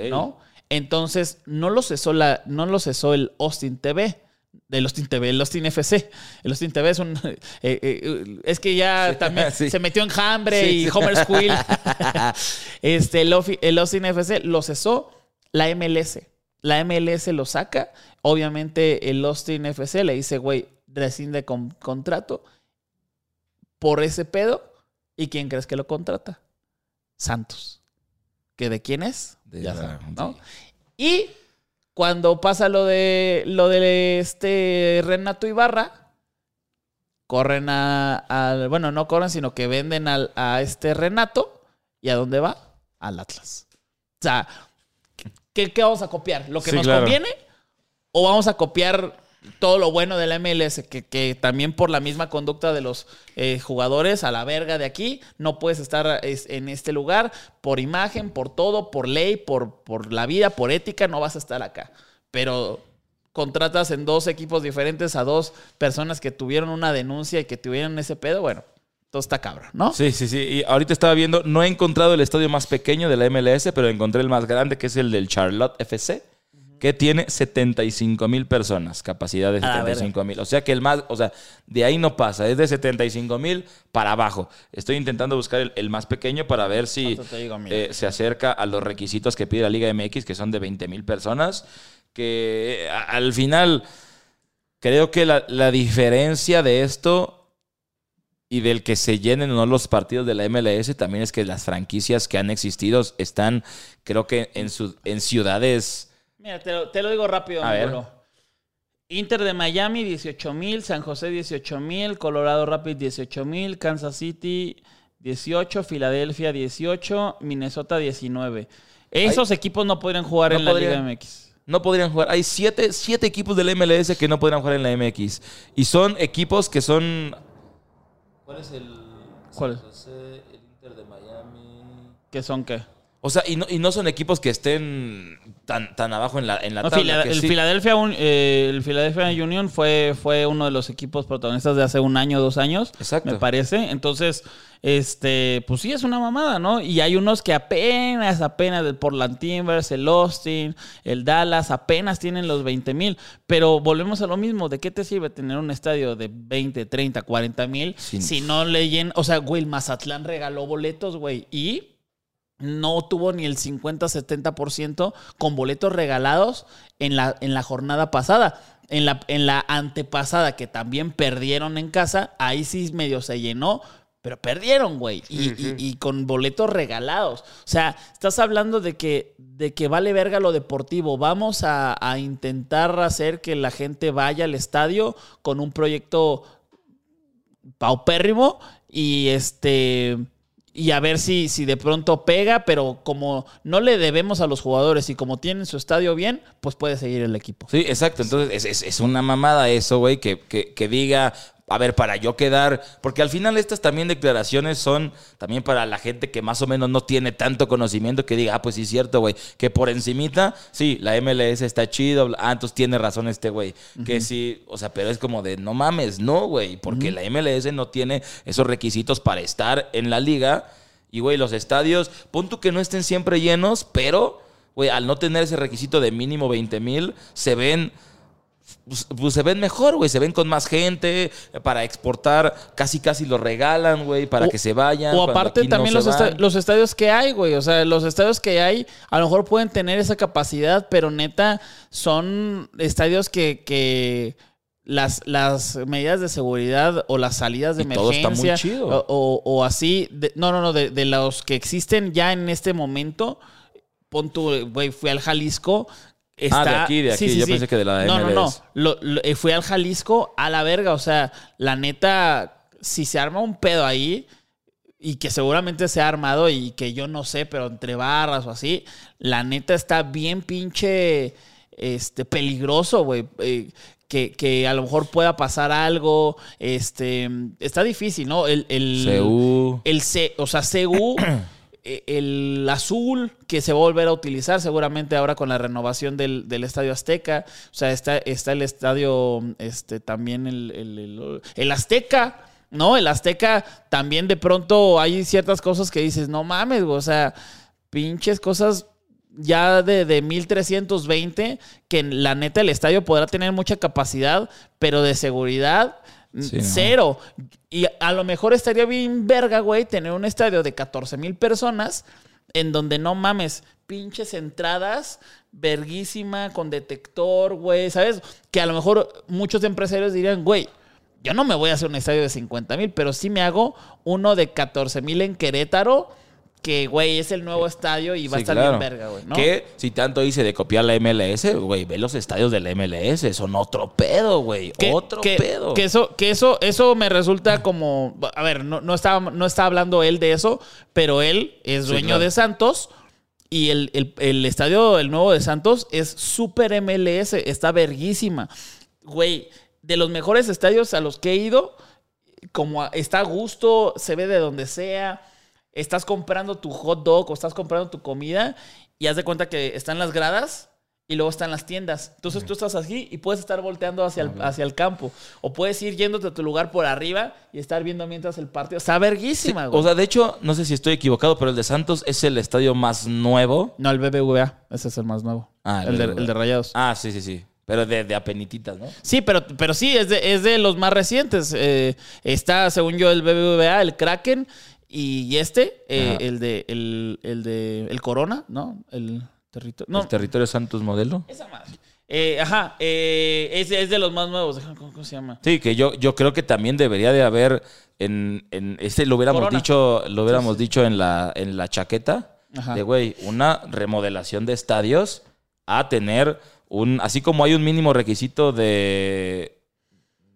¿no? Entonces no lo cesó la, no lo cesó el Austin TV. Del Austin TV, el Austin FC. El Austin TV es un. eh, eh, es que ya también sí. se metió en Hambre Sí, y sí. Homer's Quill. este, el, el Austin FC lo cesó la MLS. La MLS lo saca. Obviamente, el Austin FC le dice, güey, rescinde con contrato por ese pedo. ¿Y quién crees que lo contrata? Santos. ¿Que de quién es? De ya la- saben, ¿no? Y cuando pasa lo de lo de este Renato Ibarra, corren a, al- bueno, no corren, sino que venden al- a este Renato. ¿Y a dónde va? Al Atlas. O sea, ¿qué, qué vamos a copiar? ¿Lo que Sí, nos claro. conviene? ¿O vamos a copiar todo lo bueno de la MLS? Que, que también por la misma conducta de los eh, jugadores, a la verga de aquí, no puedes estar es- en este lugar por imagen, por todo, por ley, por, por la vida, por ética, no vas a estar acá. Pero contratas en dos equipos diferentes a dos personas que tuvieron una denuncia y que tuvieron ese pedo, bueno, todo está cabrón, ¿no? Sí, sí, sí. Y ahorita estaba viendo, no he encontrado el estadio más pequeño de la MLS, pero encontré el más grande, que es el del Charlotte FC, que tiene 75 mil personas, capacidad de A la 75 mil. O sea que el más, o sea, de ahí no pasa, es de 75 mil para abajo. Estoy intentando buscar el, el más pequeño para ver si eh, se acerca a los requisitos que pide la Liga MX, que son de 20 mil personas, que eh, a- al final creo que la, la diferencia de esto y del que se llenen o no los partidos de la MLS también es que las franquicias que han existido están, creo que en, su- en ciudades... Mira, te lo, te lo digo rápido, A ver. Inter de Miami, 18 mil. San José, 18 mil. Colorado Rapids, 18 mil. Kansas City, 18. Filadelfia, 18. Minnesota, 19. Esos equipos no podrían jugar No en la. Liga MX. No podrían jugar. Hay siete, siete equipos del MLS que no podrían jugar en la MX. Y son equipos que son... ¿Cuál es el... ¿Cuál? José, el Inter de Miami? ¿Qué son qué? O sea, y no, y no son equipos que estén tan, tan abajo en la, en la No, tabla. Fila- que el, sí- Philadelphia, Un- eh, el Philadelphia Union fue, fue uno de los equipos protagonistas de hace un año dos años, Exacto. me parece. Entonces, este, pues sí, es una mamada, ¿no? Y hay unos que apenas, apenas, el Portland Timbers, el Austin, el Dallas, apenas tienen los 20 mil. Pero volvemos a lo mismo, ¿de qué te sirve tener un estadio de 20, 30, 40 mil si no le llenan? O sea, güey, el Mazatlán regaló boletos, güey, y no tuvo ni el 50-70% con boletos regalados en la, en la jornada pasada. En la, en la antepasada, que también perdieron en casa, ahí sí medio se llenó, pero perdieron, güey. Y, y- y con boletos regalados. O sea, estás hablando de que, de que vale verga lo deportivo. Vamos a, a intentar hacer que la gente vaya al estadio con un proyecto paupérrimo y este y a ver si, si de pronto pega, pero como no le debemos a los jugadores y como tienen su estadio bien, pues puede seguir el equipo. Sí, exacto. Entonces es, es- una mamada eso, güey, que, que- que diga, a ver, para yo quedar, porque al final estas también declaraciones son también para la gente que más o menos no tiene tanto conocimiento que diga, ah, pues sí es cierto, güey, que por encimita, sí, la MLS está chido, ah, entonces tiene razón este güey, que sí, o sea, pero es como de, no mames, no, güey, porque la MLS no tiene esos requisitos para estar en la liga. Y, güey, los estadios, pon tú que no estén siempre llenos, pero, güey, al no tener ese requisito de mínimo 20 mil, se ven pues, pues se ven mejor, güey. Se ven con más gente. eh, Para exportar, casi casi lo regalan, güey, para O- que se vayan. O aparte no también los, esta- van. los estadios que hay, güey. O sea, los estadios que hay a lo mejor pueden tener esa capacidad, pero neta son estadios que, que las, las medidas de seguridad o las salidas de Y todo está muy emergencia chido. O, o- o así, de- no, no, no, de, de los que existen ya en este momento, pon tu, güey, fui al Jalisco. Está, Ah, de aquí, de aquí. Yo pensé que de la No, no, no. MLS. Lo- lo- eh, fui al Jalisco a la verga. O sea, la neta, si se arma un pedo ahí y que seguramente se ha armado y que yo no sé, pero entre barras o así, la neta está bien pinche este, peligroso, güey. Eh, que, que a lo mejor pueda pasar algo. Este, está difícil, ¿no? El, el, CU. el C, o sea, CU, el azul que se va a volver a utilizar seguramente ahora con la renovación del, del Estadio Azteca. O sea, está, está el estadio, este, también el, el, el- Azteca. ¿No? El Azteca también de pronto hay ciertas cosas que dices, no mames, o sea, pinches cosas ya de, de 1320, que la neta el estadio podrá tener mucha capacidad, pero de seguridad Cero. Y a lo mejor estaría bien verga, güey, tener un estadio de 14 mil personas en donde no mames, pinches entradas, verguísima, con detector, güey, ¿sabes? Que a lo mejor muchos empresarios dirían, güey, yo no me voy a hacer un estadio de 50 mil, pero sí me hago uno de 14 mil en Querétaro, que, güey, es el nuevo estadio y va a estar claro. bien verga, güey, ¿no? Que si tanto hice de copiar la MLS, güey, ve los estadios de la MLS, son otro pedo, güey. Otro que- pedo. que eso, que eso, eso me resulta como. A ver, no, no, estaba, no está hablando él de eso, pero él es Sí, dueño claro. de Santos. Y el, el- el estadio, el nuevo de Santos, es súper MLS, está verguísima. Güey, de los mejores estadios a los que he ido, como está a gusto, se ve de donde sea. Estás comprando tu hot dog o estás comprando tu comida y haz de cuenta que están las gradas y luego están las tiendas. Entonces tú estás aquí y puedes estar volteando hacia el, hacia el campo. O puedes ir yéndote a tu lugar por arriba y estar viendo mientras el partido. Está verguísima, güey. O sea, de hecho, no sé si estoy equivocado, pero el de Santos es el estadio más nuevo. no, el BBVA. Ese es el más nuevo. Ah, el el, de, el de Rayados. Ah, sí, sí, sí. Pero de, de apenititas, ¿no? Sí, pero, pero sí, es de, es de los más recientes. Eh, está, según yo, el BBVA, el Kraken y este, eh, el de el, el de el Corona, ¿no? El territorio. No, El territorio Santos modelo. esa madre. Eh, ajá, eh, es, es de los más nuevos. ¿Cómo, cómo se llama? Sí, que yo, yo creo que también debería de haber en, en este lo hubiéramos Corona. dicho, lo hubiéramos dicho en la, en la chaqueta Ajá. de güey, una remodelación de estadios a tener un, así como hay un mínimo requisito de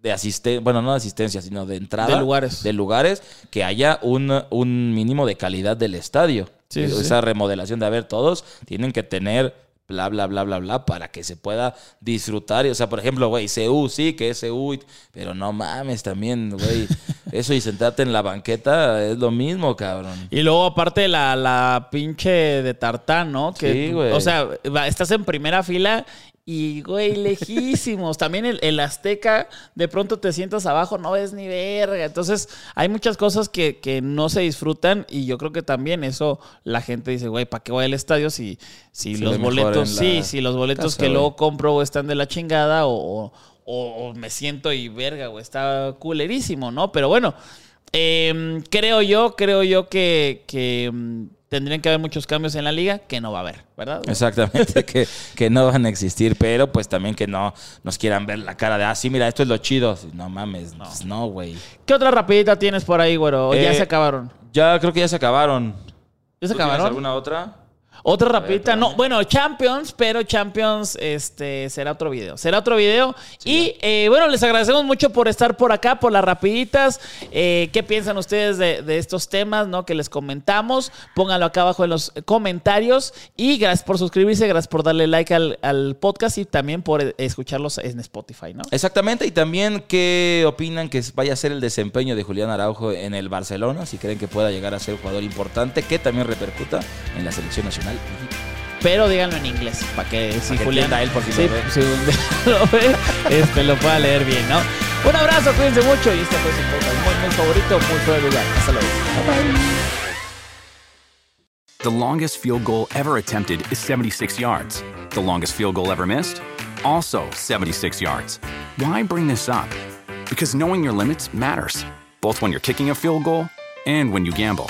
de asistencia, bueno, no de asistencia, sino de entrada. De lugares. De lugares, que haya un, un mínimo de calidad del estadio. Sí, sí, Esa remodelación de, a ver, todos tienen que tener bla, bla, bla, bla, bla, para que se pueda disfrutar. Y, o sea, por ejemplo, güey, CU, sí, que es CU, pero no mames también, güey. Eso y sentarte en la banqueta es lo mismo, cabrón. Y luego, aparte, la, la pinche de Tartán, ¿no? Que, Sí, güey. O sea, va- estás en primera fila y, güey, lejísimos. También el, el Azteca, de pronto te sientas abajo, no ves ni verga. Entonces, hay muchas cosas que, que no se disfrutan y yo creo que también eso la gente dice, güey, ¿para qué voy al estadio si, si los boletos, sí, si los boletos casa, que luego compro están de la chingada o, o- o me siento y verga, güey, está culerísimo, ¿no? Pero bueno, eh, creo yo, creo yo que, que, mm, tendrían que haber muchos cambios en la liga que no va a haber, ¿verdad? Exactamente, que, que no van a existir, pero pues también que no nos quieran ver la cara de, ah, sí, mira, esto es lo chido. No mames, no, pues, no, güey. ¿Qué otra rapidita tienes por ahí, güero? ¿O ya Eh, se acabaron? Ya creo que ya se acabaron. ¿Ya se ¿Tú tienes acabaron? alguna otra? Otra rapidita, no, bueno, Champions, pero Champions este, será otro video. Será otro video. y eh, bueno, les agradecemos mucho por estar por acá, por las rapiditas. Eh, ¿Qué piensan ustedes de, de estos temas no, que les comentamos? Pónganlo acá abajo en los comentarios. Y gracias por suscribirse, gracias por darle like al, al podcast y también por eh, escucharlos en Spotify, ¿no? Exactamente, y también qué opinan que vaya a ser el desempeño de Julián Araujo en el Barcelona, si creen que pueda llegar a ser un jugador importante que también repercuta en la selección nacional. Pero díganlo en inglés, para que si que Julián entienda él por si lo ve. si un lo ve, este, lo pueda leer bien, ¿no? Un abrazo, cuídense mucho y este fue su podcast muy, muy favorito, muy fuera de lugar. Hasta luego. The longest field goal ever attempted is 76 yards. The longest field goal ever missed? Also 76 yards. Why bring this up? Because knowing your limits matters, both when you're kicking a field goal and when you gamble.